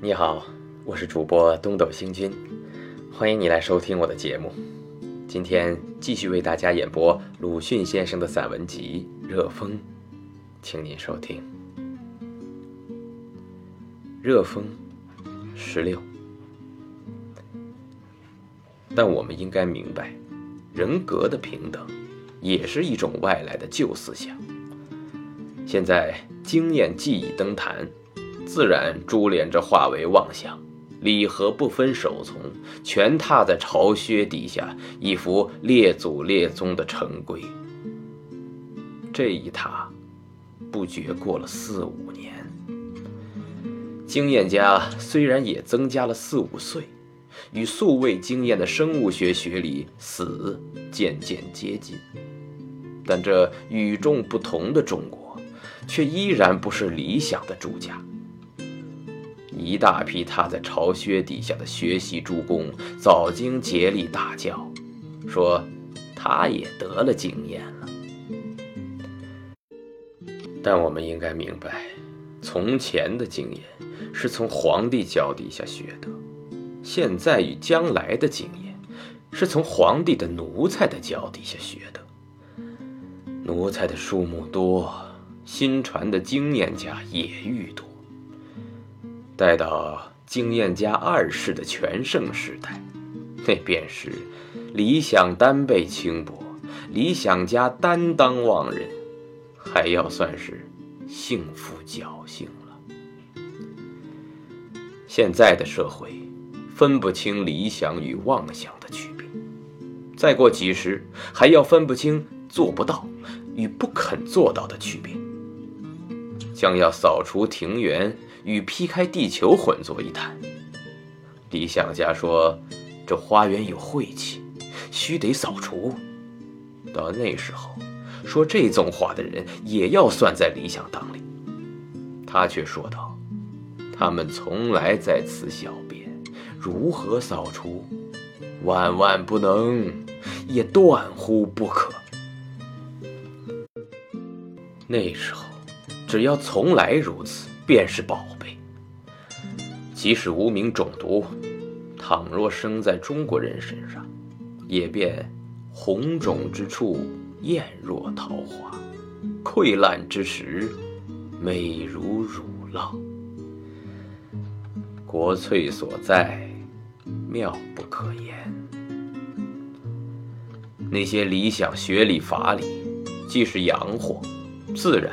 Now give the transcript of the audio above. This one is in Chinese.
你好，我是主播东斗星君，欢迎你来收听我的节目。今天继续为大家演播鲁迅先生的散文集《热风》，请您收听。热风十六，但我们应该明白，人格的平等也是一种外来的旧思想。现在经验既已登坛。自然珠帘着化为妄想，礼和不分手从，全踏在巢穴底下，一副列祖列宗的成规。这一踏，不觉过了四五年。经验家虽然也增加了四五岁，与素未经验的生物学学理死渐渐接近，但这与众不同的中国，却依然不是理想的住家。一大批踏在巢穴底下的学习诸公，早经竭力大叫，说他也得了经验了。但我们应该明白，从前的经验是从皇帝脚底下学的，现在与将来的经验是从皇帝的奴才的脚底下学的。奴才的数目多，新传的经验家也愈多。待到经验家二世的全盛时代，那便是理想单被轻薄，理想家担当忘人，还要算是幸福侥幸了。现在的社会分不清理想与妄想的区别，再过几十还要分不清做不到与不肯做到的区别，将要扫除庭园。与劈开地球混作一谈。理想家说：“这花园有晦气，须得扫除。”到那时候，说这种话的人也要算在理想当里。他却说道：“他们从来在此小便，如何扫除？万万不能，也断乎不可。”那时候，只要从来如此，便是宝贝。即使无名种毒，倘若生在中国人身上，也便红肿之处艳若桃花，溃烂之时美如乳酪。国粹所在，妙不可言。那些理想学理法理，既是洋货，自然